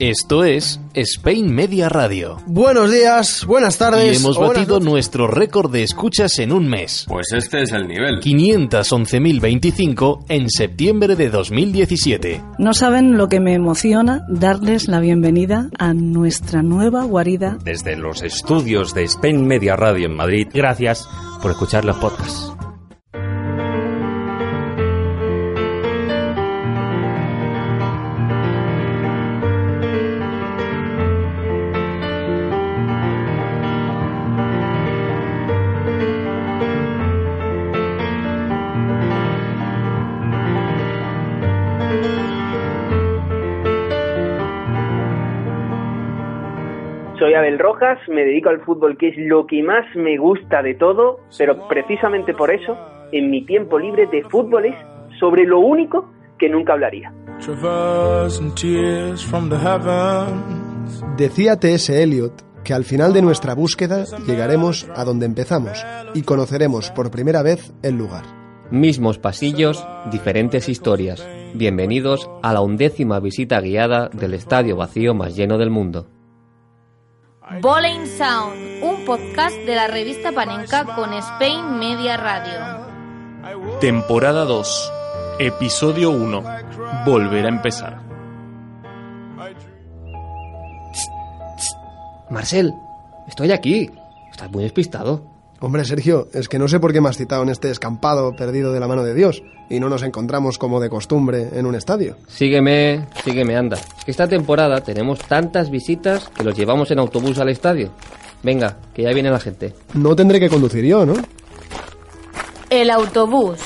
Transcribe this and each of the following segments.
Esto es Spain Media Radio. Buenos días, buenas tardes. Y hemos batido nuestro récord de escuchas en un mes. Pues este es el nivel. 511.025 en septiembre de 2017. No saben lo que me emociona darles la bienvenida a nuestra nueva guarida. Desde los estudios de Spain Media Radio en Madrid, gracias por escuchar los podcasts. Me dedico al fútbol, que es lo que más me gusta de todo, pero precisamente por eso, en mi tiempo libre de fútbol es sobre lo único que nunca hablaría. Decía T.S. Eliot que al final de nuestra búsqueda llegaremos a donde empezamos y conoceremos por primera vez el lugar. Mismos pasillos, diferentes historias. Bienvenidos a la undécima visita guiada del estadio vacío más lleno del mundo. Bowling Sound, un podcast de la revista Panenka con Spain Media Radio. Temporada 2, episodio 1. Volver a empezar. Marcel, estoy aquí. Estás muy despistado. Hombre, Sergio, es que no sé por qué me has citado en este escampado perdido de la mano de Dios y no nos encontramos como de costumbre en un estadio. Sígueme, sígueme, anda. Esta temporada tenemos tantas visitas que los llevamos en autobús al estadio. Venga, que ya viene la gente. No tendré que conducir yo, ¿no? El autobús.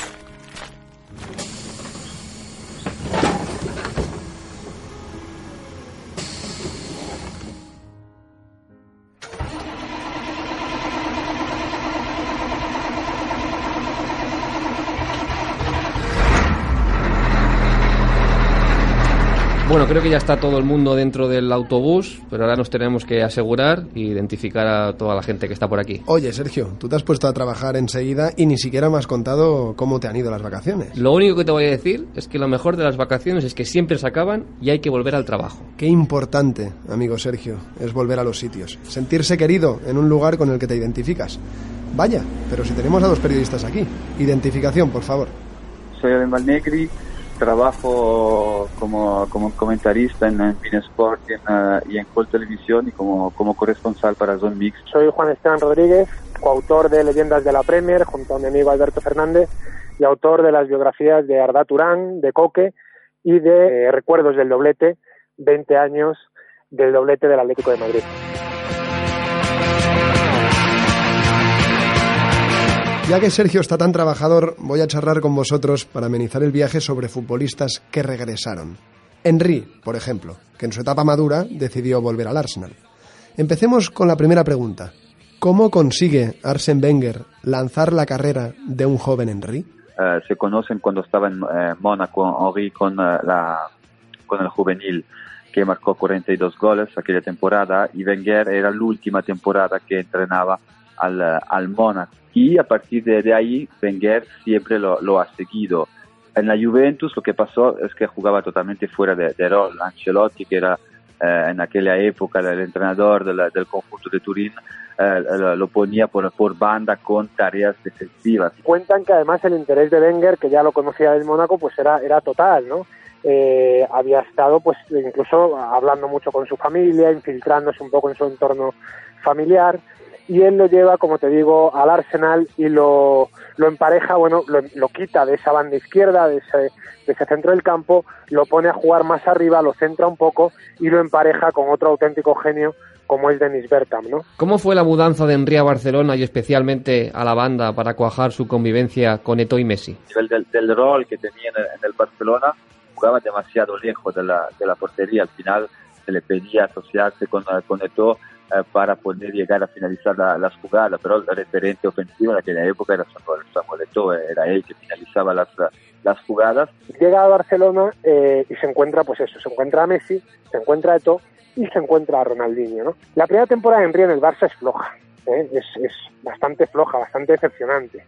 Creo que ya está todo el mundo dentro del autobús, pero ahora nos tenemos que asegurar e identificar a toda la gente que está por aquí. Oye, Sergio, tú te has puesto a trabajar enseguida y ni siquiera me has contado cómo te han ido las vacaciones. Lo único que te voy a decir es que lo mejor de las vacaciones es que siempre se acaban y hay que volver al trabajo. Qué importante, amigo Sergio, es volver a los sitios, sentirse querido en un lugar con el que te identificas. Vaya, pero si tenemos a dos periodistas aquí. Identificación, por favor. Soy Adem Valnegri, trabajo como, como comentarista en, en Sport y en, uh, Televisión y como, como corresponsal para Zone Mix. Soy Juan Esteban Rodríguez, coautor de Leyendas de la Premier junto a mi amigo Alberto Fernández y autor de las biografías de Arda Turán, de Coque y de eh, Recuerdos del Doblete, 20 años del doblete del Atlético de Madrid. Ya que Sergio está tan trabajador, voy a charlar con vosotros para amenizar el viaje sobre futbolistas que regresaron. Henry, por ejemplo, que en su etapa madura decidió volver al Arsenal. Empecemos con la primera pregunta. ¿Cómo consigue Arsene Wenger lanzar la carrera de un joven Henry? Uh, se conocen cuando estaba en uh, Mónaco, Henry con, la, con el juvenil, que marcó 42 goles aquella temporada, y Wenger era la última temporada que entrenaba al, al Mónaco. Y a partir de, de ahí, Wenger siempre lo, lo, ha seguido. En la Juventus lo que pasó es que jugaba totalmente fuera de, de rol. Ancelotti, que era eh, en aquella época el entrenador del, del conjunto de Turín, eh, lo ponía por, por, banda con tareas defensivas. Cuentan que además el interés de Wenger, que ya lo conocía del Mónaco, pues era, era total, ¿no? Eh, había estado pues incluso hablando mucho con su familia, infiltrándose un poco en su entorno familiar y él lo lleva, como te digo, al Arsenal y lo, lo empareja, bueno, lo, lo, quita de esa banda izquierda, de ese, de ese centro del campo, lo pone a jugar más arriba, lo centra un poco y lo empareja con otro auténtico genio como es Dennis Bergkamp, ¿no? ¿Cómo fue la mudanza de Henry a Barcelona y especialmente a la banda para cuajar su convivencia con Eto'o y Messi? A nivel del, del, rol que tenía en el, en el Barcelona, jugaba demasiado lejos de la, de la portería, al final se le pedía asociarse con, con Eto'o eh, para poder llegar a finalizar la, las jugadas, pero el referente ofensivo en aquella época era Samuel, Samuel Eto'o, era él que finalizaba las, las jugadas. Llega a Barcelona eh, y se encuentra, pues eso, se encuentra a Messi, se encuentra a Eto'o y se encuentra a Ronaldinho, ¿no? La primera temporada de Henry en el Barça es floja, ¿eh? es, es bastante floja, bastante decepcionante.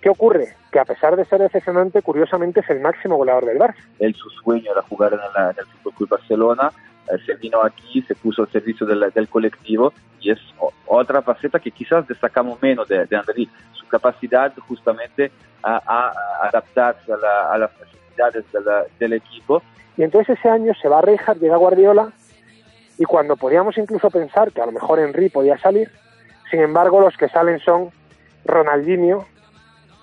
¿Qué ocurre? Que a pesar de ser decepcionante, curiosamente es el máximo goleador del Barça. Él su sueño era jugar en, la, en el Fútbol Club Barcelona, eh, se vino aquí, se puso al servicio del, del colectivo y es otra faceta que quizás destacamos menos de, de Henry, su capacidad justamente a, a- a adaptarse a, la- a las necesidades de la- del equipo. Y entonces ese año se va Rijkaard, llega Guardiola, y cuando podíamos incluso pensar que a lo mejor Henry podía salir, sin embargo los que salen son Ronaldinho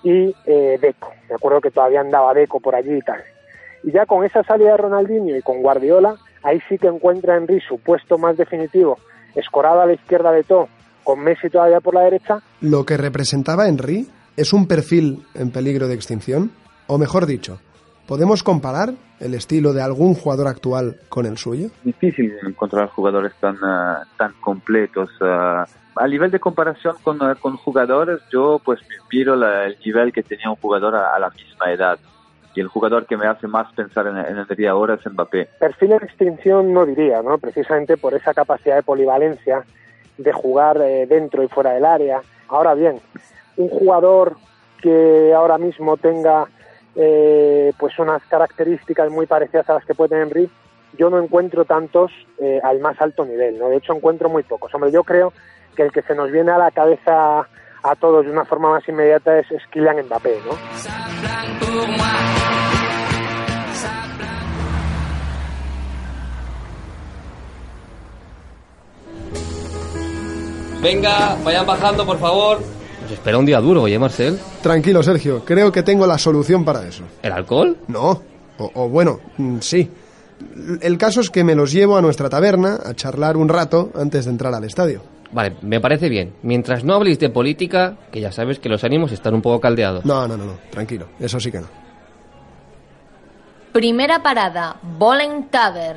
y eh, Deco. Me acuerdo que todavía andaba Deco por allí y tal. Y ya con esa salida de Ronaldinho y con Guardiola, ahí sí que encuentra Henry su puesto más definitivo, escorado a la izquierda de todo, con Messi todavía por la derecha, Lo que representaba Henry es un perfil en peligro de extinción, o mejor dicho, ¿podemos comparar el estilo de algún jugador actual con el suyo? difícil encontrar jugadores tan, eh, tan completos. eh. a nivel de comparación con, eh, con jugadores, yo pues miro la- el nivel que tenía un jugador a, a la misma edad. Y el jugador que me hace más pensar en, en Henry ahora es Mbappé. perfil en extinción no diría, ¿no? Precisamente por esa capacidad de polivalencia, de jugar eh, dentro y fuera del área. Ahora bien, un jugador que ahora mismo tenga eh, pues unas características muy parecidas a las que puede tener Henry, yo no encuentro tantos eh, al más alto nivel, ¿no? De hecho encuentro muy pocos. Hombre, yo creo que el que se nos viene a la cabeza a todos de una forma más inmediata es, es Kylian Mbappé, ¿no? Venga, vayan bajando, por favor. Nos espera un día duro, oye, Marcel. Tranquilo, Sergio, creo que tengo la solución para eso. ¿El alcohol? No, o, o bueno, mm, sí. El caso es que me los llevo a nuestra taberna a charlar un rato antes de entrar al estadio. Vale, me parece bien. Mientras no habléis de política, que ya sabes que los ánimos están un poco caldeados. No, no, no, no, tranquilo, eso sí que no. Primera parada, Bolen Taver.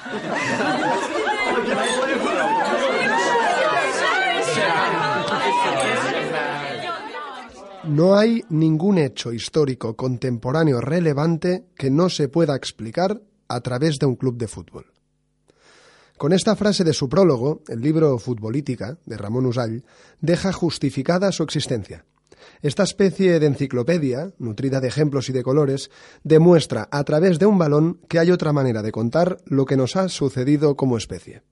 No hay ningún hecho histórico contemporáneo relevante que no se pueda explicar a través de un club de fútbol. Con esta frase de su prólogo, el libro Futbolítica, de Ramón Usall, deja justificada su existencia. Esta especie de enciclopedia, nutrida de ejemplos y de colores, demuestra a través de un balón que hay otra manera de contar lo que nos ha sucedido como especie.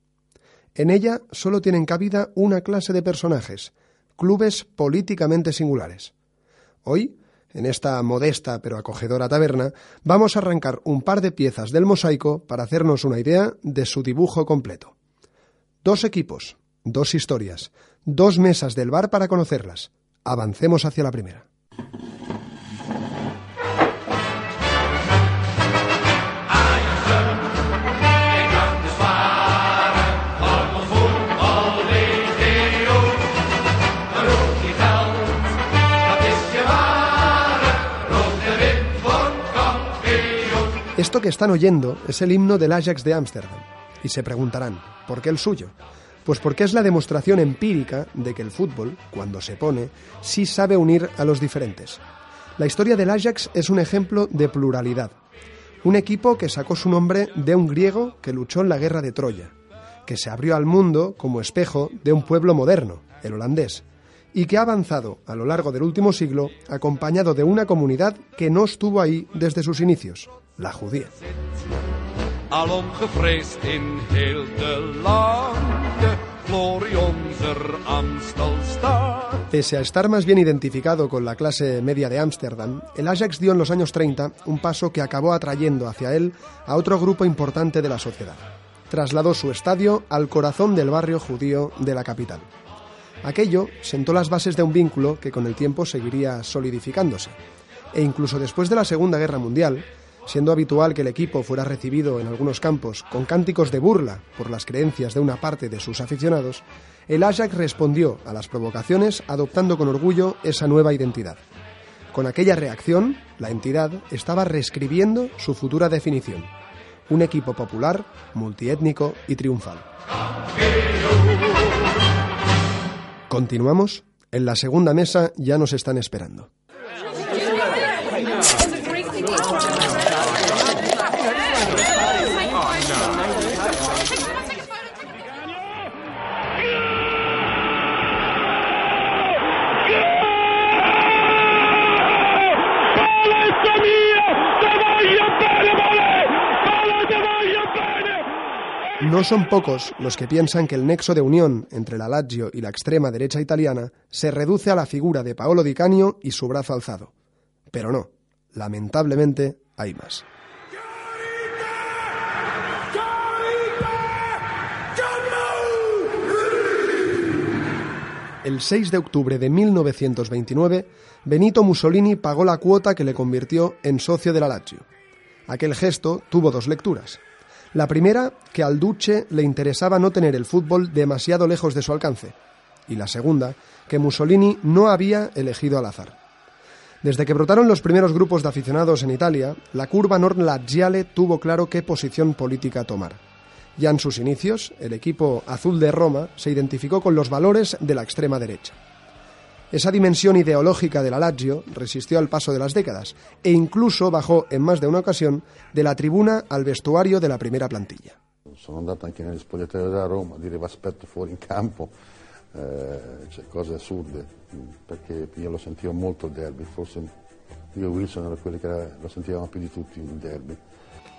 En ella solo tienen cabida una clase de personajes, clubes políticamente singulares. Hoy, en esta modesta pero acogedora taberna, vamos a arrancar un par de piezas del mosaico para hacernos una idea de su dibujo completo. Dos equipos, dos historias, dos mesas del bar para conocerlas. Avancemos hacia la primera. Están oyendo es el himno del Ajax de Ámsterdam. Y se preguntarán, ¿por qué el suyo? Pues porque es la demostración empírica de que el fútbol, cuando se pone, sí sabe unir a los diferentes. La historia del Ajax es un ejemplo de pluralidad. Un equipo que sacó su nombre de un griego que luchó en la guerra de Troya, que se abrió al mundo como espejo de un pueblo moderno, el holandés, y que ha avanzado a lo largo del último siglo acompañado de una comunidad que no estuvo ahí desde sus inicios, la judía. Pese a estar más bien identificado con la clase media de Ámsterdam, el Ajax dio en los años 30 un paso que acabó atrayendo hacia él a otro grupo importante de la sociedad. Trasladó su estadio al corazón del barrio judío de la capital. Aquello sentó las bases de un vínculo que con el tiempo seguiría solidificándose. E incluso después de la Segunda Guerra Mundial, siendo habitual que el equipo fuera recibido en algunos campos con cánticos de burla por las creencias de una parte de sus aficionados, el Ajax respondió a las provocaciones adoptando con orgullo esa nueva identidad. Con aquella reacción, la entidad estaba reescribiendo su futura definición. Un equipo popular, multiétnico y triunfal. Continuamos. En la segunda mesa ya nos están esperando. No son pocos los que piensan que el nexo de unión entre la Lazio y la extrema derecha italiana se reduce a la figura de Paolo Di Canio y su brazo alzado. Pero no, lamentablemente hay más. El 6 de octubre de 1929, Benito Mussolini pagó la cuota que le convirtió en socio de la Lazio. Aquel gesto tuvo dos lecturas. La primera, que al Duce le interesaba no tener el fútbol demasiado lejos de su alcance. Y la segunda, que Mussolini no había elegido al azar. Desde que brotaron los primeros grupos de aficionados en Italia, la curva nord-laziale tuvo claro qué posición política tomar. Ya en sus inicios, el equipo azul de Roma se identificó con los valores de la extrema derecha. Esa dimensión ideológica de la Lazio resistió al paso de las décadas e incluso bajó en más de una ocasión de la tribuna al vestuario de la primera plantilla. Sono andato anche negli spogliatoi della Roma a dire aspetto fuori in campo, eh, cioè, cose assurde, perché io lo sentivo molto il derby, forse io e Wilson era quelli che lo sentivano più di tutti il derby.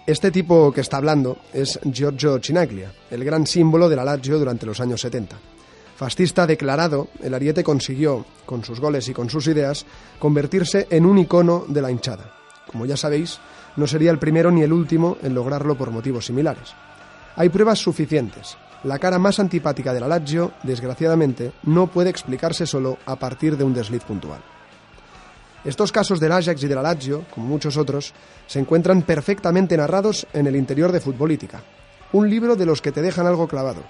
Este tipo que está hablando es Giorgio Chinaglia, el gran símbolo de la Lazio durante los años 70. Fascista declarado, el Ariete consiguió, con sus goles y con sus ideas, convertirse en un icono de la hinchada. Como ya sabéis, no sería el primero ni el último en lograrlo por motivos similares. Hay pruebas suficientes. La cara más antipática de la Lazio, desgraciadamente, no puede explicarse solo a partir de un desliz puntual. Estos casos del Ajax y de la Lazio, como muchos otros, se encuentran perfectamente narrados en el interior de Futbolítica, un libro de los que te dejan algo clavado,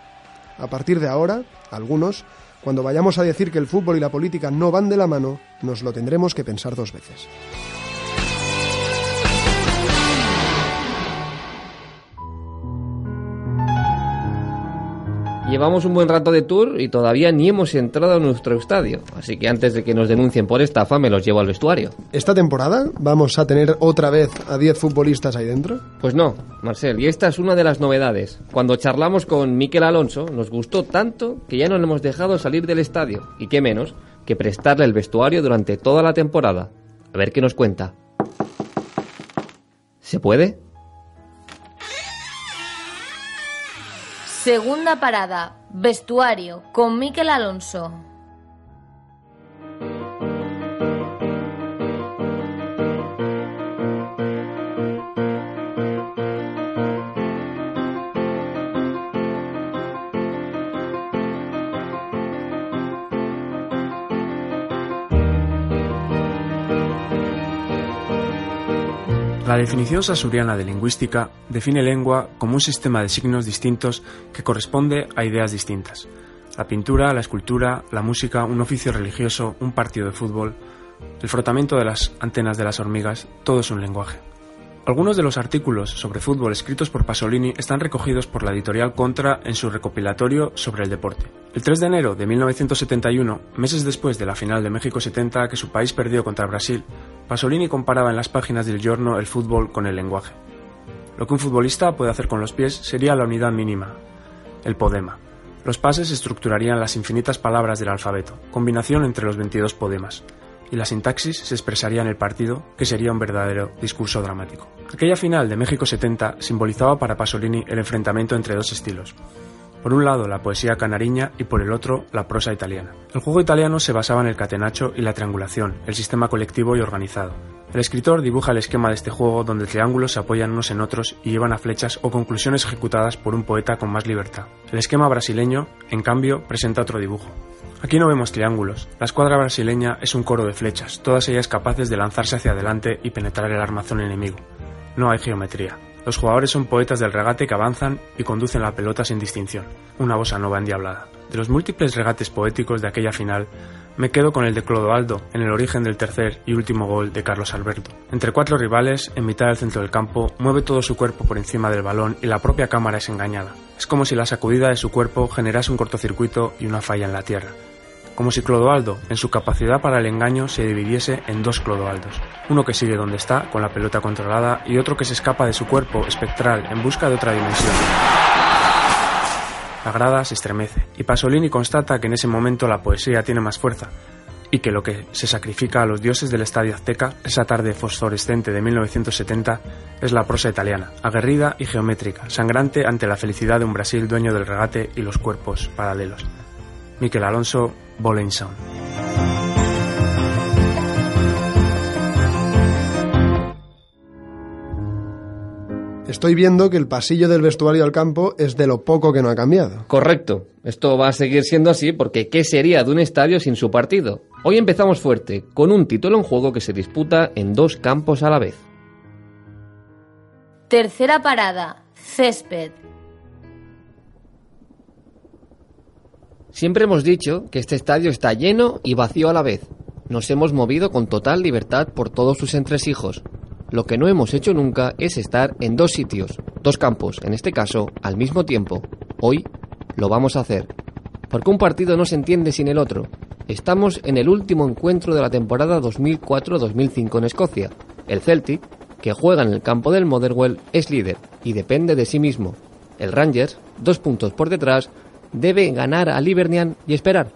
a partir de ahora, algunos, cuando vayamos a decir que el fútbol y la política no van de la mano, nos lo tendremos que pensar dos veces. Llevamos un buen rato de tour y todavía ni hemos entrado a nuestro estadio, así que antes de que nos denuncien por estafa me los llevo al vestuario. ¿Esta temporada vamos a tener otra vez a 10 futbolistas ahí dentro? Pues no, Marcel, y esta es una de las novedades. Cuando charlamos con Miquel Alonso, nos gustó tanto que ya no le hemos dejado salir del estadio, y qué menos que prestarle el vestuario durante toda la temporada. A ver qué nos cuenta. ¿Se puede? Segunda parada, vestuario, con Miquel Alonso. La definición sasuriana de lingüística define lengua como un sistema de signos distintos que corresponde a ideas distintas. La pintura, la escultura, la música, un oficio religioso, un partido de fútbol, el frotamiento de las antenas de las hormigas, todo es un lenguaje. Algunos de los artículos sobre fútbol escritos por Pasolini están recogidos por la editorial Contra en su recopilatorio sobre el deporte. El 3 de enero de 1971, meses después de la final de México 70 que su país perdió contra Brasil, Pasolini comparaba en las páginas del giorno el fútbol con el lenguaje. Lo que un futbolista puede hacer con los pies sería la unidad mínima, el podema. Los pases estructurarían las infinitas palabras del alfabeto, combinación entre los 22 podemas y la sintaxis se expresaría en el partido, que sería un verdadero discurso dramático. Aquella final de México 70 simbolizaba para Pasolini el enfrentamiento entre dos estilos. Por un lado la poesía canariña y por el otro la prosa italiana. El juego italiano se basaba en el catenacho y la triangulación, el sistema colectivo y organizado. El escritor dibuja el esquema de este juego donde triángulos se apoyan unos en otros y llevan a flechas o conclusiones ejecutadas por un poeta con más libertad. El esquema brasileño, en cambio, presenta otro dibujo. Aquí no vemos triángulos. La escuadra brasileña es un coro de flechas, todas ellas capaces de lanzarse hacia adelante y penetrar el armazón enemigo. No hay geometría. Los jugadores son poetas del regate que avanzan y conducen la pelota sin distinción. Una bosa nova endiablada. De los múltiples regates poéticos de aquella final, me quedo con el de Clodoaldo en el origen del tercer y último gol de Carlos Alberto. Entre cuatro rivales, en mitad del centro del campo, mueve todo su cuerpo por encima del balón y la propia cámara es engañada. Es como si la sacudida de su cuerpo generase un cortocircuito y una falla en la tierra. Como si Clodoaldo, en su capacidad para el engaño, se dividiese en dos Clodoaldos, uno que sigue donde está, con la pelota controlada, y otro que se escapa de su cuerpo espectral en busca de otra dimensión. La grada se estremece, y Pasolini constata que en ese momento la poesía tiene más fuerza, y que lo que se sacrifica a los dioses del Estadio Azteca esa tarde fosforescente de 1970 es la prosa italiana, aguerrida y geométrica, sangrante ante la felicidad de un Brasil dueño del regate y los cuerpos paralelos. Miquel Alonso, Bowling Estoy viendo que el pasillo del vestuario al campo es de lo poco que no ha cambiado. Correcto. Esto va a seguir siendo así porque ¿qué sería de un estadio sin su partido? Hoy empezamos fuerte, con un título en juego que se disputa en dos campos a la vez. Tercera parada, césped. Siempre hemos dicho que este estadio está lleno y vacío a la vez. Nos hemos movido con total libertad por todos sus entresijos. Lo que no hemos hecho nunca es estar en dos sitios, dos campos, en este caso, al mismo tiempo. Hoy lo vamos a hacer. Porque un partido no se entiende sin el otro. Estamos en el último encuentro de la temporada 2004-2005 en Escocia. El Celtic, que juega en el campo del Motherwell, es líder y depende de sí mismo. El Rangers, dos puntos por detrás, debe ganar a Livernian y esperar.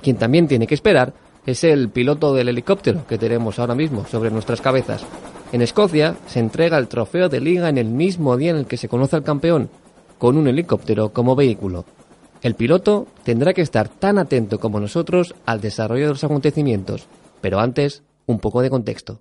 Quien también tiene que esperar es el piloto del helicóptero que tenemos ahora mismo sobre nuestras cabezas. En Escocia se entrega el trofeo de liga en el mismo día en el que se conoce al campeón, con un helicóptero como vehículo. El piloto tendrá que estar tan atento como nosotros al desarrollo de los acontecimientos, pero antes, un poco de contexto.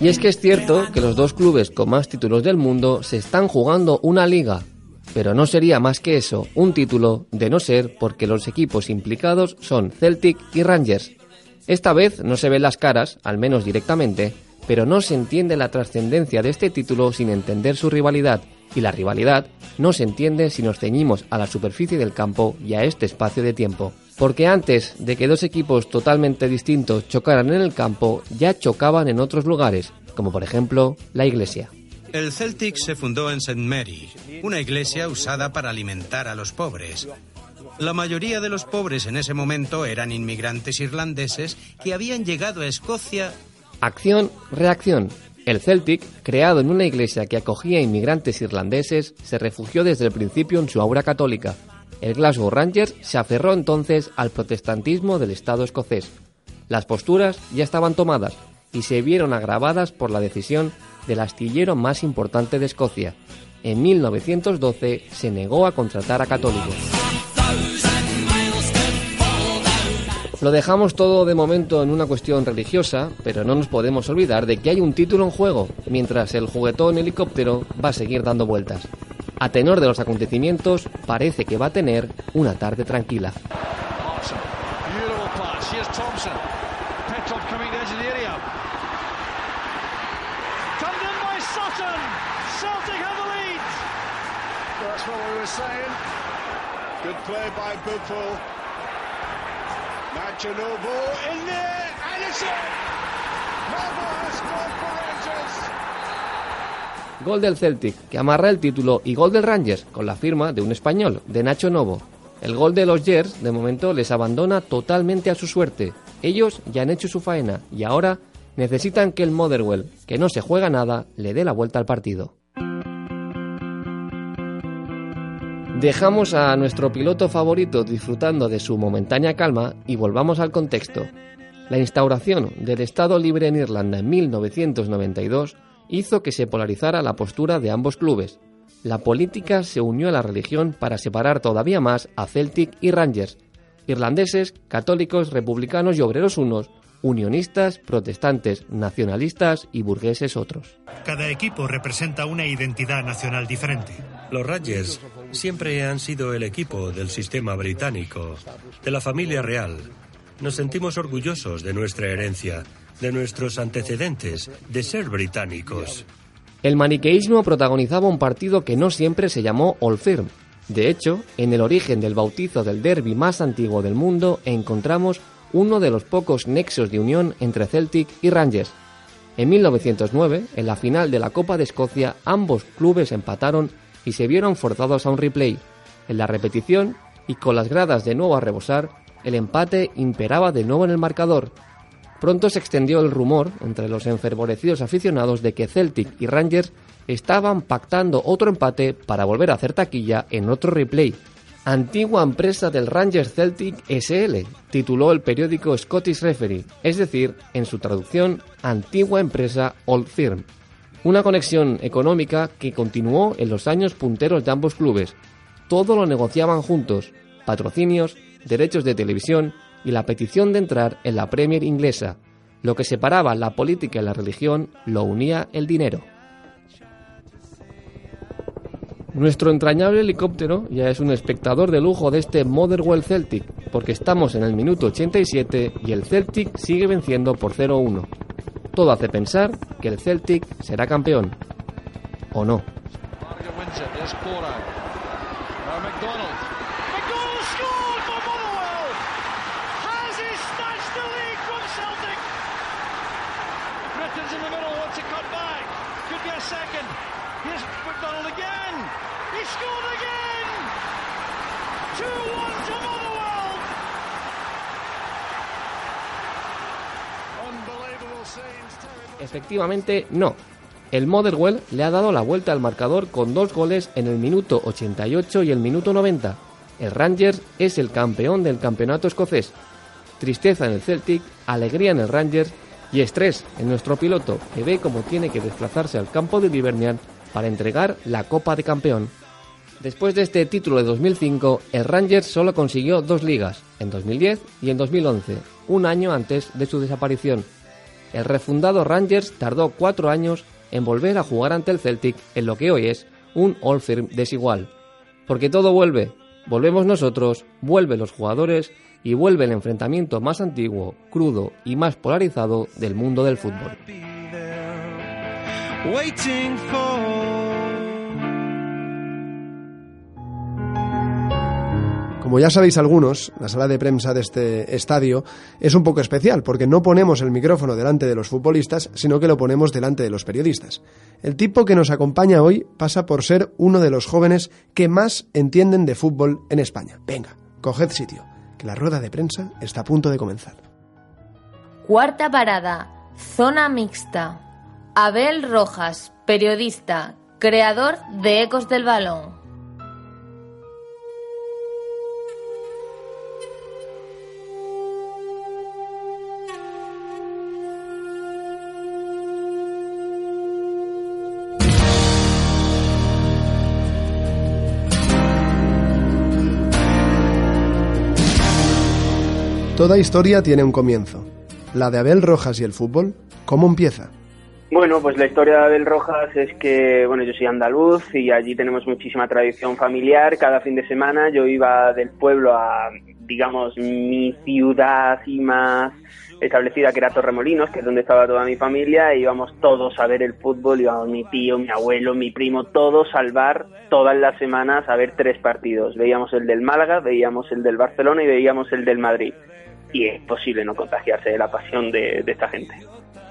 Y es que es cierto que los dos clubes con más títulos del mundo se están jugando una liga, pero no sería más que eso, un título, de no ser porque los equipos implicados son Celtic y Rangers. Esta vez no se ven las caras, al menos directamente, pero no se entiende la trascendencia de este título sin entender su rivalidad, y la rivalidad no se entiende si nos ceñimos a la superficie del campo y a este espacio de tiempo. Porque antes de que dos equipos totalmente distintos chocaran en el campo, ya chocaban en otros lugares, como por ejemplo la iglesia. El Celtic se fundó en St. Mary, una iglesia usada para alimentar a los pobres. La mayoría de los pobres en ese momento eran inmigrantes irlandeses que habían llegado a Escocia. Acción, reacción. El Celtic, creado en una iglesia que acogía inmigrantes irlandeses, se refugió desde el principio en su aura católica. El Glasgow Rangers se aferró entonces al protestantismo del Estado escocés. Las posturas ya estaban tomadas y se vieron agravadas por la decisión del astillero más importante de Escocia. En 1912 se negó a contratar a católicos. Lo dejamos todo de momento en una cuestión religiosa, pero no nos podemos olvidar de que hay un título en juego, mientras el juguetón helicóptero va a seguir dando vueltas. A tenor de los acontecimientos, parece que va a tener una tarde tranquila. Gol del Celtic, que amarra el título, y gol del Rangers, con la firma de un español, de Nacho Novo. El gol de los Jers, de momento, les abandona totalmente a su suerte. Ellos ya han hecho su faena y ahora necesitan que el Motherwell, que no se juega nada, le dé la vuelta al partido. Dejamos a nuestro piloto favorito disfrutando de su momentánea calma y volvamos al contexto. La instauración del Estado libre en Irlanda en 1992 hizo que se polarizara la postura de ambos clubes. La política se unió a la religión para separar todavía más a Celtic y Rangers, irlandeses, católicos, republicanos y obreros unos, unionistas, protestantes, nacionalistas y burgueses otros. Cada equipo representa una identidad nacional diferente. Los Rangers siempre han sido el equipo del sistema británico, de la familia real. Nos sentimos orgullosos de nuestra herencia, de nuestros antecedentes, de ser británicos. El maniqueísmo protagonizaba un partido que no siempre se llamó Old Firm. De hecho, en el origen del bautizo del derby más antiguo del mundo encontramos uno de los pocos nexos de unión entre Celtic y Rangers. En 1909, en la final de la Copa de Escocia, ambos clubes empataron y se vieron forzados a un replay. En la repetición, y con las gradas de nuevo a rebosar, el empate imperaba de nuevo en el marcador. Pronto se extendió el rumor entre los enfervorecidos aficionados de que Celtic y Rangers estaban pactando otro empate para volver a hacer taquilla en otro replay. Antigua empresa del Rangers Celtic SL, tituló el periódico Scottish Referee, es decir, en su traducción, antigua empresa Old Firm. Una conexión económica que continuó en los años punteros de ambos clubes. Todo lo negociaban juntos, patrocinios, derechos de televisión y la petición de entrar en la Premier inglesa. Lo que separaba la política y la religión lo unía el dinero. Nuestro entrañable helicóptero ya es un espectador de lujo de este Motherwell Celtic, porque estamos en el minuto 87 y el Celtic sigue venciendo por 0-1. Todo hace pensar que el Celtic será campeón. ¿O no? Efectivamente, no. El Motherwell le ha dado la vuelta al marcador con dos goles en el minuto 88 y el minuto 90. El Rangers es el campeón del campeonato escocés. Tristeza en el Celtic, alegría en el Rangers y estrés en nuestro piloto, que ve cómo tiene que desplazarse al campo de Livernian para entregar la Copa de Campeón. Después de este título de 2005, el Rangers solo consiguió dos ligas, en 2010 y en 2011, un año antes de su desaparición. El refundado Rangers tardó cuatro años en volver a jugar ante el Celtic en lo que hoy es un All Firm desigual. Porque todo vuelve, volvemos nosotros, vuelven los jugadores y vuelve el enfrentamiento más antiguo, crudo y más polarizado del mundo del fútbol. Como ya sabéis algunos, la sala de prensa de este estadio es un poco especial porque no ponemos el micrófono delante de los futbolistas, sino que lo ponemos delante de los periodistas. El tipo que nos acompaña hoy pasa por ser uno de los jóvenes que más entienden de fútbol en España. Venga, coged sitio, que la rueda de prensa está a punto de comenzar. Cuarta parada, zona mixta. Abel Rojas, periodista, creador de Ecos del Balón. Toda historia tiene un comienzo. La de Abel Rojas y el fútbol, ¿cómo empieza? Bueno, pues la historia de Abel Rojas es que, bueno, yo soy andaluz y allí tenemos muchísima tradición familiar. Cada fin de semana yo iba del pueblo a, digamos, mi ciudad y más establecida que era Torremolinos, que es donde estaba toda mi familia, e íbamos todos a ver el fútbol, íbamos mi tío, mi abuelo, mi primo, todos al bar todas las semanas a ver tres partidos. Veíamos el del Málaga, veíamos el del Barcelona y veíamos el del Madrid y es posible no contagiarse de la pasión de, esta gente.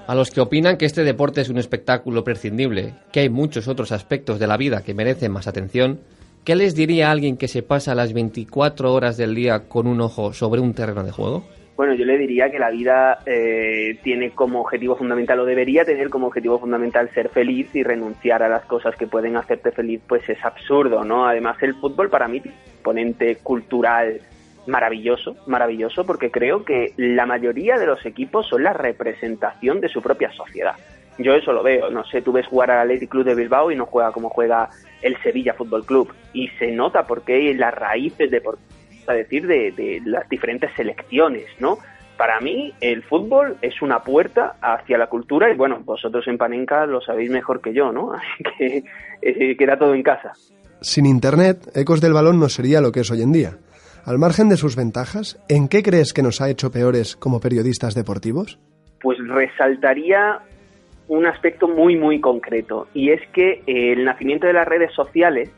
A los que opinan que este deporte es un espectáculo prescindible, que hay muchos otros aspectos de la vida que merecen más atención, ¿qué les diría a alguien que se pasa las 24 horas del día con un ojo sobre un terreno de juego? Bueno, yo le diría que la vida eh, tiene como objetivo fundamental o debería tener como objetivo fundamental ser feliz y renunciar a las cosas que pueden hacerte feliz, pues es absurdo, ¿no? Además, el fútbol para mí, ponente cultural, maravilloso, maravilloso, porque creo que la mayoría de los equipos son la representación de su propia sociedad. Yo eso lo veo, no sé, tú ves jugar al Athletic Club de Bilbao y no juega como juega el Sevilla Fútbol Club. Y se nota porque las raíces de, a decir, de, de las diferentes selecciones, ¿no? Para mí, el fútbol es una puerta hacia la cultura y bueno, vosotros en Panenka lo sabéis mejor que yo, ¿no? Así que eh, queda todo en casa. Sin Internet, Ecos del Balón no sería lo que es hoy en día. Al margen de sus ventajas, ¿en qué crees que nos ha hecho peores como periodistas deportivos? Pues resaltaría un aspecto muy, muy concreto, y es que el nacimiento de las redes sociales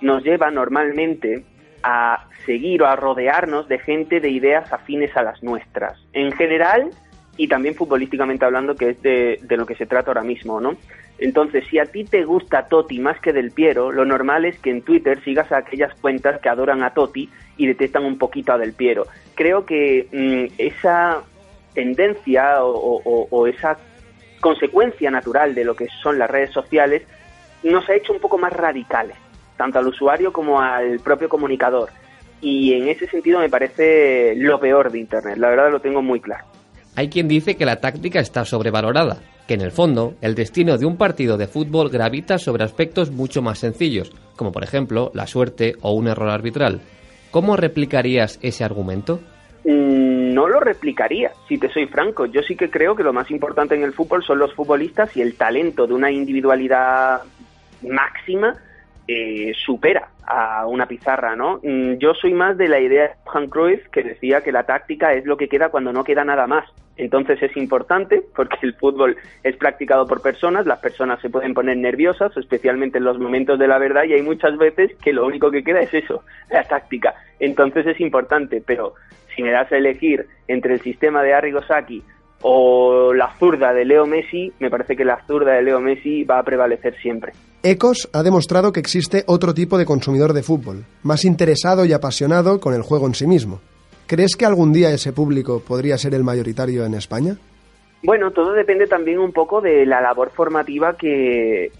nos lleva normalmente a seguir o a rodearnos de gente de ideas afines a las nuestras. En general, y también futbolísticamente hablando, que es de, de, lo que se trata ahora mismo, ¿no? Entonces, si a ti te gusta Totti más que Del Piero, lo normal es que en Twitter sigas a aquellas cuentas que adoran a Totti y detestan un poquito a Del Piero. Creo que mmm, esa tendencia o esa consecuencia natural de lo que son las redes sociales nos ha hecho un poco más radicales, tanto al usuario como al propio comunicador. Y en ese sentido me parece lo peor de Internet, la verdad lo tengo muy claro. Hay quien dice que la táctica está sobrevalorada, que en el fondo el destino de un partido de fútbol gravita sobre aspectos mucho más sencillos, como por ejemplo la suerte o un error arbitral. ¿Cómo replicarías ese argumento? Mm, no lo replicaría, si te soy franco. Yo sí que creo que lo más importante en el fútbol son los futbolistas y el talento de una individualidad máxima eh, supera a una pizarra, ¿no? Mm, yo soy más de la idea de Johan Cruyff que decía que la táctica es lo que queda cuando no queda nada más. Entonces es importante porque el fútbol es practicado por personas, las personas se pueden poner nerviosas, especialmente en los momentos de la verdad, y hay muchas veces que lo único que queda es eso, la táctica. Entonces es importante, pero si me das a elegir entre el sistema de Arrigo o la zurda de Leo Messi, me parece que la zurda de Leo Messi va a prevalecer siempre. Ecos ha demostrado que existe otro tipo de consumidor de fútbol, más interesado y apasionado con el juego en sí mismo. ¿Crees que algún día ese público podría ser el mayoritario en España? Bueno, todo depende también un poco de la labor formativa que,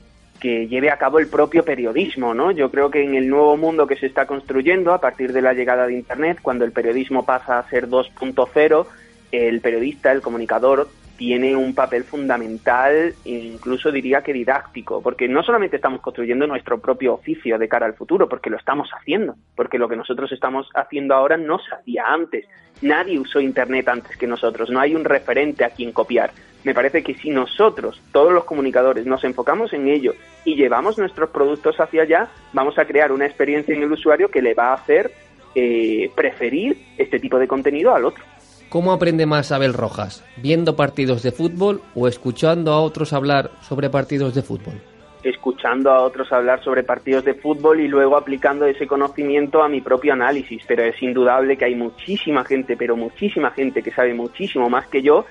que lleve a cabo el propio periodismo, ¿no? Yo creo que en el nuevo mundo que se está construyendo a partir de la llegada de Internet, cuando el periodismo pasa a ser 2.0, el periodista, el comunicador, tiene un papel fundamental, incluso diría que didáctico, porque no solamente estamos construyendo nuestro propio oficio de cara al futuro, porque lo estamos haciendo, porque lo que nosotros estamos haciendo ahora no se hacía antes. Nadie usó Internet antes que nosotros, no hay un referente a quien copiar. Me parece que si nosotros, todos los comunicadores, nos enfocamos en ello y llevamos nuestros productos hacia allá, vamos a crear una experiencia en el usuario que le va a hacer eh, preferir este tipo de contenido al otro. ¿Cómo aprende más Abel Rojas? ¿Viendo partidos de fútbol o escuchando a otros hablar sobre partidos de fútbol? Escuchando a otros hablar sobre partidos de fútbol y luego aplicando ese conocimiento a mi propio análisis. Pero es indudable que hay muchísima gente, pero muchísima gente que sabe muchísimo más que yo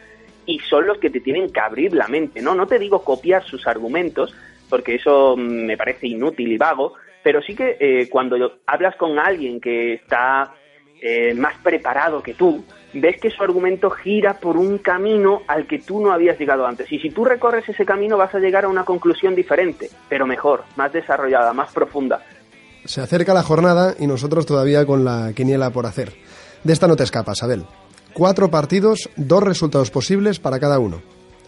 y son los que te tienen que abrir la mente. No, no te digo copiar sus argumentos, porque eso me parece inútil y vago, pero sí que eh, cuando hablas con alguien que está eh, más preparado que tú, ves que su argumento gira por un camino al que tú no habías llegado antes. Y si tú recorres ese camino vas a llegar a una conclusión diferente, pero mejor, más desarrollada, más profunda. Se acerca la jornada y nosotros todavía con la quiniela por hacer. De esta no te escapas, Abel. Cuatro partidos, dos resultados posibles para cada uno.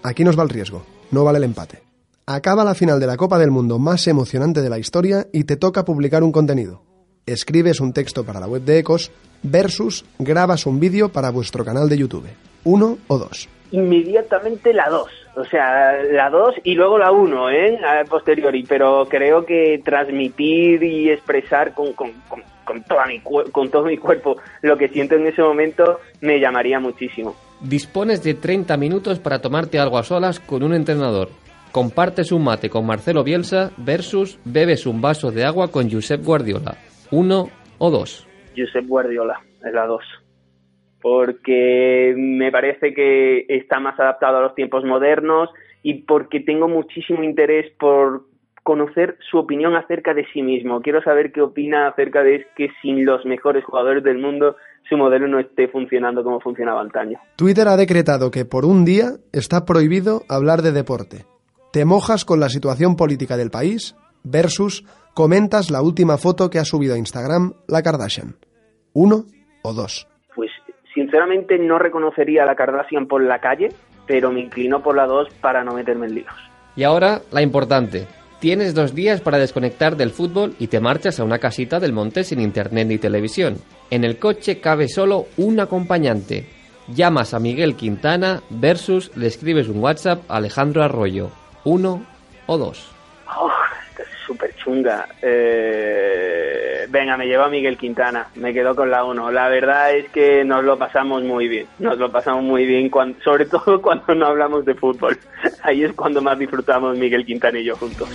Aquí nos va el riesgo, no vale el empate. Acaba la final de la Copa del Mundo más emocionante de la historia y te toca publicar un contenido. Escribes un texto para la web de Ecos versus grabas un vídeo para vuestro canal de YouTube. ¿Uno o dos? Inmediatamente la dos. O sea, la dos y luego la uno, ¿eh? A posteriori. Pero creo que transmitir y expresar con, con, con, con, toda mi, con todo mi cuerpo lo que siento en ese momento me llamaría muchísimo. Dispones de 30 minutos para tomarte algo a solas con un entrenador. Compartes un mate con Marcelo Bielsa versus bebes un vaso de agua con Josep Guardiola. ¿Uno o dos? Josep Guardiola, es la dos. Porque me parece que está más adaptado a los tiempos modernos y porque tengo muchísimo interés por conocer su opinión acerca de sí mismo. Quiero saber qué opina acerca de que sin los mejores jugadores del mundo su modelo no esté funcionando como funcionaba antaño. Twitter ha decretado que por un día está prohibido hablar de deporte. ¿Te mojas con la situación política del país versus comentas la última foto que ha subido a Instagram la Kardashian. ¿Uno o dos? Pues sinceramente no reconocería a la Kardashian por la calle, pero me inclino por la dos para no meterme en líos. Y ahora la importante. Tienes dos días para desconectar del fútbol y te marchas a una casita del monte sin internet ni televisión. En el coche cabe solo un acompañante. Llamas a Miguel Quintana versus le escribes un WhatsApp a Alejandro Arroyo. ¿Uno o dos? Oh, súper chunga. Eh, venga, me lleva Miguel Quintana, me quedo con la 1. La verdad es que nos lo pasamos muy bien, nos lo pasamos muy bien, sobre todo cuando no hablamos de fútbol. Ahí es cuando más disfrutamos Miguel Quintana y yo juntos.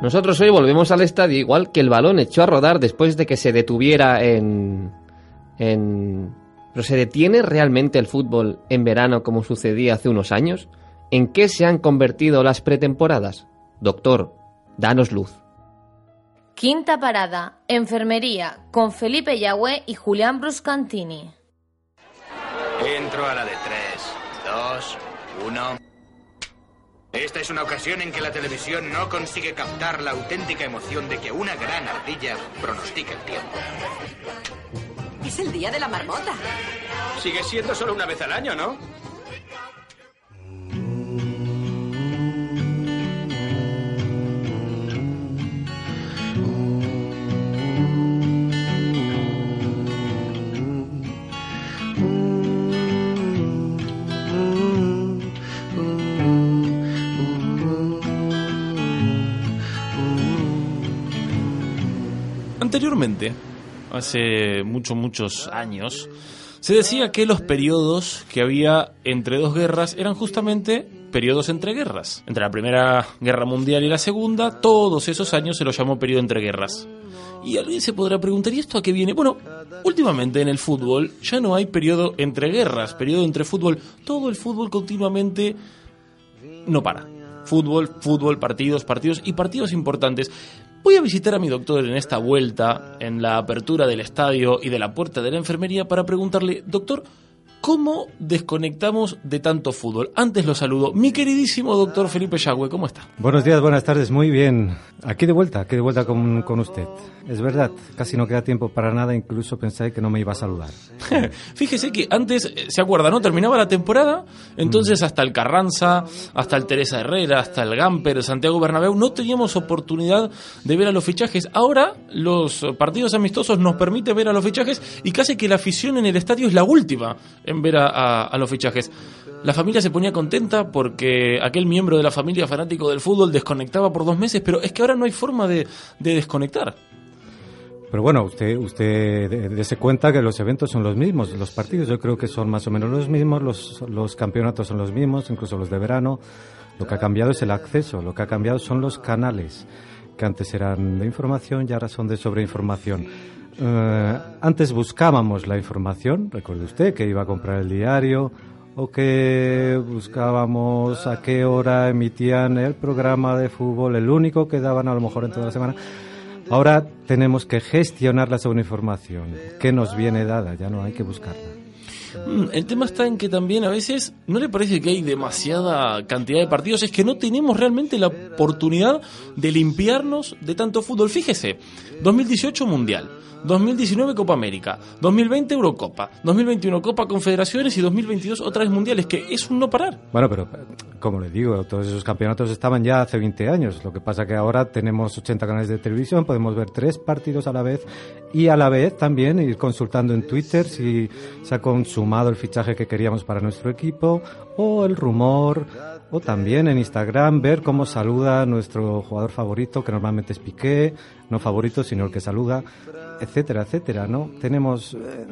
Nosotros hoy volvemos al estadio igual que el balón echó a rodar después de que se detuviera en... en... ¿Pero se detiene realmente el fútbol en verano como sucedía hace unos años? ¿En qué se han convertido las pretemporadas? Doctor, danos luz. Quinta parada, enfermería, con Felipe Yagüe y Julián Bruscantini. Entro a la de tres, dos, uno. Esta es una ocasión en que la televisión no consigue captar la auténtica emoción de que una gran ardilla pronostica el tiempo. Es el día de la marmota. Sigue siendo solo una vez al año, ¿no? Anteriormente, hace muchos, muchos años, se decía que los periodos que había entre dos guerras eran justamente periodos entre guerras. Entre la Primera Guerra Mundial y la Segunda, todos esos años se los llamó periodo entre guerras. Y alguien se podrá preguntar, ¿y esto a qué viene? Bueno, últimamente en el fútbol ya no hay periodo entre guerras, periodo entre fútbol. Todo el fútbol continuamente no para. Fútbol, fútbol, partidos, partidos y partidos importantes. Voy a visitar a mi doctor en esta vuelta, en la apertura del estadio y de la puerta de la enfermería, para preguntarle, doctor, ¿cómo desconectamos de tanto fútbol? Antes lo saludo. Mi queridísimo doctor Felipe Yagüe, ¿cómo está? Buenos días, buenas tardes, muy bien. Aquí de vuelta, aquí de vuelta con, con usted. Es verdad, casi no queda tiempo para nada, incluso pensé que no me iba a saludar. Fíjese que antes, eh, ¿se acuerda, no? Terminaba la temporada, entonces hasta el Carranza, hasta el Teresa Herrera, hasta el Gamper, Santiago Bernabéu, no teníamos oportunidad de ver a los fichajes. Ahora los partidos amistosos nos permiten ver a los fichajes y casi que la afición en el estadio es la última en ver a, a- a los fichajes. La familia se ponía contenta porque aquel miembro de la familia fanático del fútbol desconectaba por dos meses, pero es que ahora no hay forma de, de desconectar. Pero bueno, usted, usted dé- dése cuenta que los eventos son los mismos, los partidos yo creo que son más o menos los mismos, los, los campeonatos son los mismos, incluso los de verano. Lo que ha cambiado es el acceso, lo que ha cambiado son los canales, que antes eran de información y ahora son de sobreinformación. Eh, antes buscábamos la información, recuerde usted que iba a comprar el diario o que buscábamos a qué hora emitían el programa de fútbol, el único que daban a lo mejor en toda la semana. Ahora tenemos que gestionar la sobreinformación que nos viene dada, ya no hay que buscarla. Mm, El tema está en que también a veces no le parece que hay demasiada cantidad de partidos, es que no tenemos realmente la oportunidad de limpiarnos de tanto fútbol. Fíjese, 2018 Mundial, 2019 Copa América, 2020 Eurocopa, 2021 Copa Confederaciones y 2022 otra vez Mundiales, que es un no parar. Bueno, pero como le digo, todos esos campeonatos estaban ya hace 20 años. Lo que pasa que ahora tenemos 80 canales de televisión, podemos ver tres partidos a la vez y a la vez también ir consultando en Twitter si se ha consumado el fichaje que queríamos para nuestro equipo o el rumor o también en Instagram ver cómo saluda nuestro jugador favorito, que normalmente es Piqué, no favorito, sino el que saluda, etcétera, etcétera, ¿no? Tenemos eh,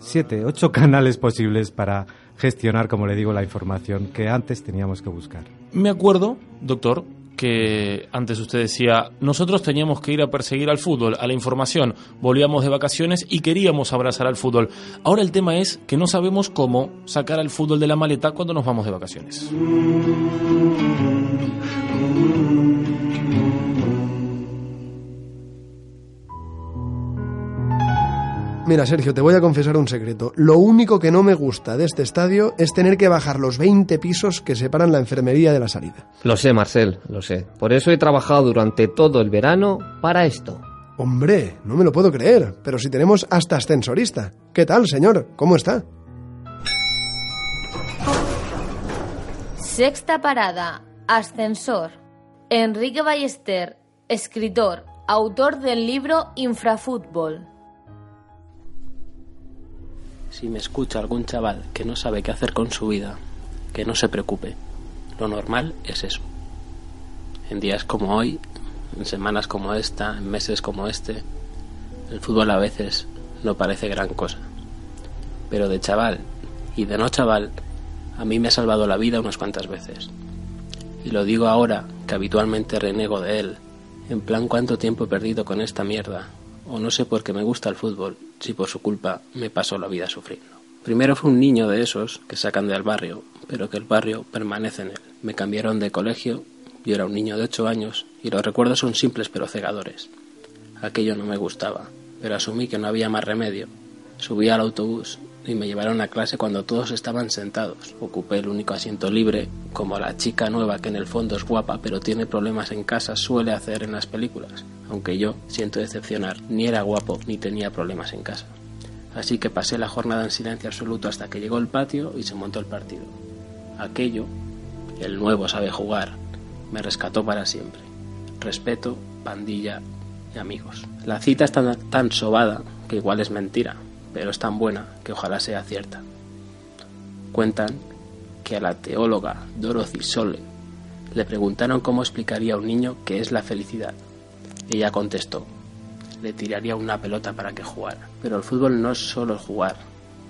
siete, ocho canales posibles para gestionar, como le digo, la información que antes teníamos que buscar. Me acuerdo, doctor, que antes usted decía, nosotros teníamos que ir a perseguir al fútbol, a la información, volvíamos de vacaciones y queríamos abrazar al fútbol. Ahora el tema es que no sabemos cómo sacar al fútbol de la maleta cuando nos vamos de vacaciones. Mira, Sergio, te voy a confesar un secreto. Lo único que no me gusta de este estadio es tener que bajar los 20 pisos que separan la enfermería de la salida. Lo sé, Marcel, lo sé. Por eso he trabajado durante todo el verano para esto. Hombre, no me lo puedo creer, pero si tenemos hasta ascensorista. ¿Qué tal, señor? ¿Cómo está? Sexta parada, ascensor. Enrique Ballester, escritor, autor del libro Infrafútbol. Si me escucha algún chaval que no sabe qué hacer con su vida, que no se preocupe. Lo normal es eso. En días como hoy, en semanas como esta, en meses como este, el fútbol a veces no parece gran cosa. Pero de chaval y de no chaval, a mí me ha salvado la vida unas cuantas veces. Y lo digo ahora que habitualmente renego de él En plan, ¿cuánto tiempo he perdido con esta mierda? O no sé por qué me gusta el fútbol, si por su culpa me paso la vida sufriendo. Primero fue un niño de esos que sacan del barrio, pero que el barrio permanece en él. Me cambiaron de colegio, yo era un niño de ocho años, y los recuerdos son simples pero cegadores. Aquello no me gustaba, pero asumí que no había más remedio. Subí al autobús y me llevaron a clase cuando todos estaban sentados. Ocupé el único asiento libre, como la chica nueva que en el fondo es guapa pero tiene problemas en casa suele hacer en las películas, aunque yo, siento decepcionar, ni era guapo ni tenía problemas en casa. Así que pasé la jornada en silencio absoluto hasta que llegó el patio y se montó el partido. Aquello, el nuevo sabe jugar, me rescató para siempre. Respeto, pandilla y amigos. La cita es tan, tan sobada que igual es mentira, pero es tan buena que ojalá sea cierta. Cuentan que a la teóloga Dorothy Sole le preguntaron cómo explicaría a un niño qué es la felicidad. Ella contestó, le tiraría una pelota para que jugara. Pero el fútbol no es solo jugar,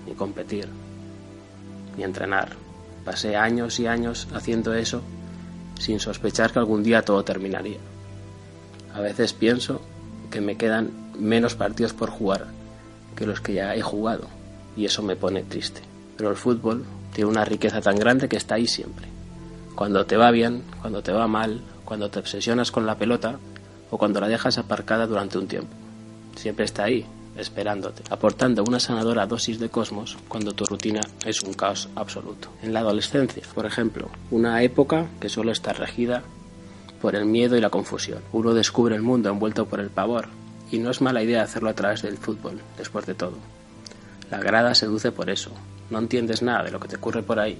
ni competir, ni entrenar. Pasé años y años haciendo eso sin sospechar que algún día todo terminaría. A veces pienso que me quedan menos partidos por jugar que los que ya he jugado y eso me pone triste. Pero el fútbol tiene una riqueza tan grande que está ahí siempre. Cuando te va bien, cuando te va mal, cuando te obsesionas con la pelota o cuando la dejas aparcada durante un tiempo. Siempre está ahí, esperándote, aportando una sanadora dosis de cosmos cuando tu rutina es un caos absoluto. En la adolescencia, por ejemplo, una época que suele estar regida por el miedo y la confusión. Uno descubre el mundo envuelto por el pavor, y no es mala idea hacerlo a través del fútbol, después de todo. La grada seduce por eso. No entiendes nada de lo que te ocurre por ahí,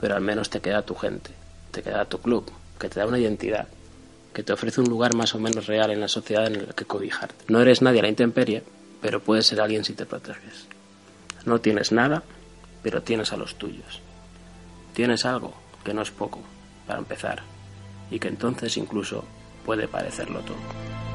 pero al menos te queda tu gente, te queda tu club, que te da una identidad, que te ofrece un lugar más o menos real en la sociedad en el que cobijarte. No eres nadie a la intemperie, pero puedes ser alguien si te proteges. No tienes nada, pero tienes a los tuyos. Tienes algo, que no es poco, para empezar, y que entonces incluso puede parecerlo todo.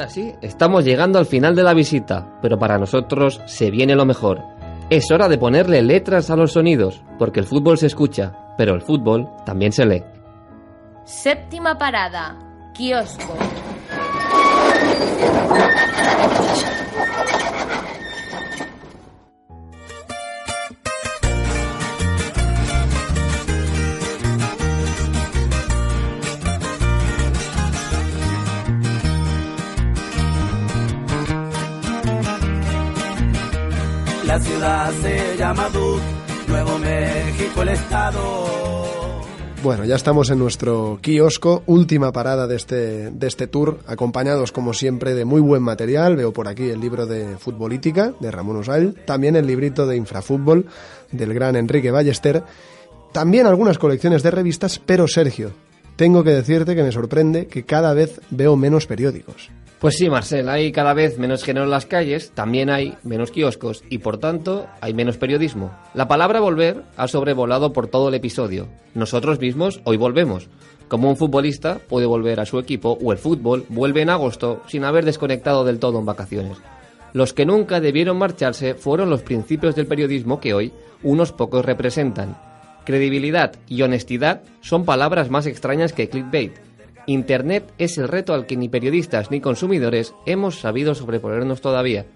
Ahora sí, estamos llegando al final de la visita, pero para nosotros se viene lo mejor. Es hora de ponerle letras a los sonidos, porque el fútbol se escucha, pero el fútbol también se lee. Séptima parada. Kiosco. La ciudad se llama Duke, Nuevo México el estado. Bueno, ya estamos en nuestro kiosco, última parada de este, de este tour, acompañados como siempre de muy buen material. Veo por aquí el libro de Futbolítica de Ramón Usal, también el librito de Infrafútbol del gran Enrique Ballester, también algunas colecciones de revistas, pero Sergio, tengo que decirte que me sorprende que cada vez veo menos periódicos. Pues sí, Marcel, hay cada vez menos género en las calles, también hay menos kioscos y por tanto hay menos periodismo. La palabra volver ha sobrevolado por todo el episodio. Nosotros mismos hoy volvemos. Como un futbolista puede volver a su equipo o el fútbol vuelve en agosto sin haber desconectado del todo en vacaciones. Los que nunca debieron marcharse fueron los principios del periodismo que hoy unos pocos representan. Credibilidad y honestidad son palabras más extrañas que clickbait. Internet es el reto al que ni periodistas ni consumidores hemos sabido sobreponernos todavía.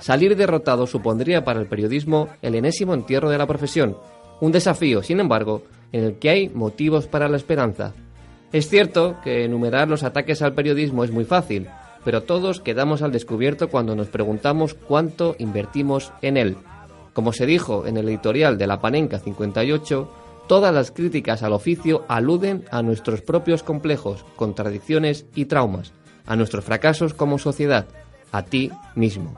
Salir derrotado supondría para el periodismo el enésimo entierro de la profesión, un desafío, sin embargo, en el que hay motivos para la esperanza. Es cierto que enumerar los ataques al periodismo es muy fácil, pero todos quedamos al descubierto cuando nos preguntamos cuánto invertimos en él. Como se dijo en el editorial de la Panenca 58, todas las críticas al oficio aluden a nuestros propios complejos, contradicciones y traumas, a nuestros fracasos como sociedad, a ti mismo.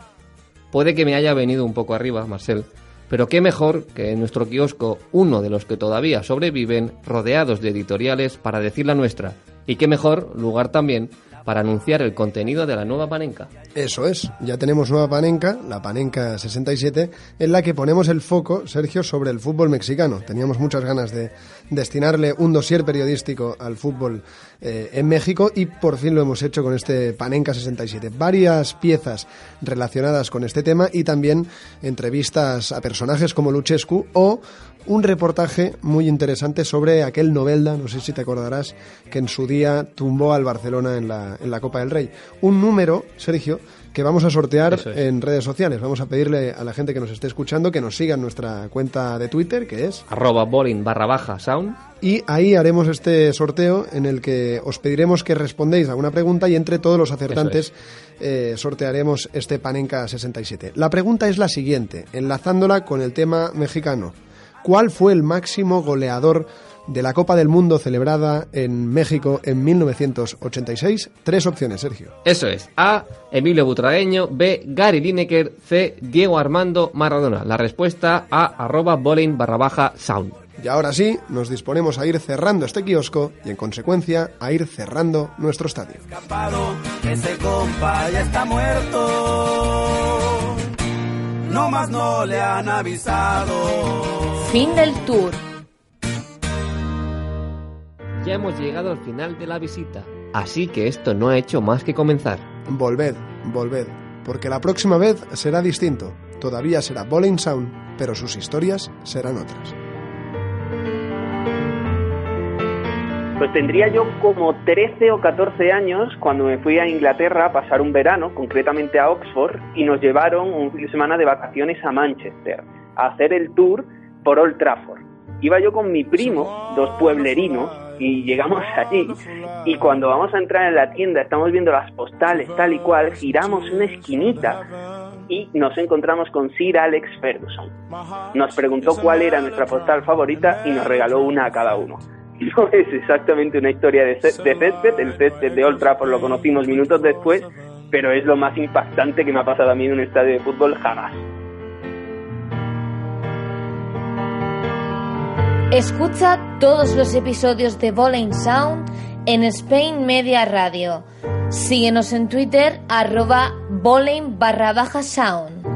Puede que me haya venido un poco arriba, Marcel, pero qué mejor que en nuestro kiosco uno de los que todavía sobreviven, rodeados de editoriales para decir la nuestra. Y qué mejor lugar también para anunciar el contenido de la nueva Panenca. Eso es, ya tenemos nueva Panenca, la Panenca 67, en la que ponemos el foco, Sergio, sobre el fútbol mexicano. Teníamos muchas ganas de, destinarle un dossier periodístico al fútbol eh, en México y por fin lo hemos hecho con este Panenka 67. Varias piezas relacionadas con este tema y también entrevistas a personajes como Luchescu o un reportaje muy interesante sobre aquel Novelda, no sé si te acordarás, que en su día tumbó al Barcelona en la, en la Copa del Rey. Un número, Sergio, que vamos a sortear en redes sociales. Vamos a pedirle a la gente que nos esté escuchando que nos siga en nuestra cuenta de Twitter, que es arroba bowling barra baja sound. Y ahí haremos este sorteo en el que os pediremos que respondéis a una pregunta y entre todos los acertantes eh, sortearemos este Panenka 67. La pregunta es la siguiente, enlazándola con el tema mexicano. ¿Cuál fue el máximo goleador de la Copa del Mundo celebrada en México en 1986? Tres opciones, Sergio. Eso es. A. Emilio Butragueño. B. Gary Lineker. C. Diego Armando Maradona. La respuesta a arroba bowling barra baja sound. Y ahora sí, nos disponemos a ir cerrando este kiosco y en consecuencia a ir cerrando nuestro estadio. Ese compa ya está muerto. No más no le han avisado. Fin del tour. Ya hemos llegado al final de la visita, así que esto no ha hecho más que comenzar. Volved, volved, porque la próxima vez será distinto. Todavía será Bowling Sound, pero sus historias serán otras. Pues tendría yo como 13 o 14 años cuando me fui a Inglaterra a pasar un verano, concretamente a Oxford, y nos llevaron un fin de semana de vacaciones a Manchester, a hacer el tour por Old Trafford. Iba yo con mi primo, dos pueblerinos, y llegamos allí, y cuando vamos a entrar en la tienda, estamos viendo las postales tal y cual, giramos una esquinita y nos encontramos con Sir Alex Ferguson. Nos preguntó cuál era nuestra postal favorita y nos regaló una a cada uno. No es exactamente una historia de, césped, el césped de Old Trafford lo conocimos minutos después, pero es lo más impactante que me ha pasado a mí en un estadio de fútbol jamás. Escucha todos los episodios de Bowling Sound en Spain Media Radio. Síguenos en Twitter arroba bowling barra baja sound.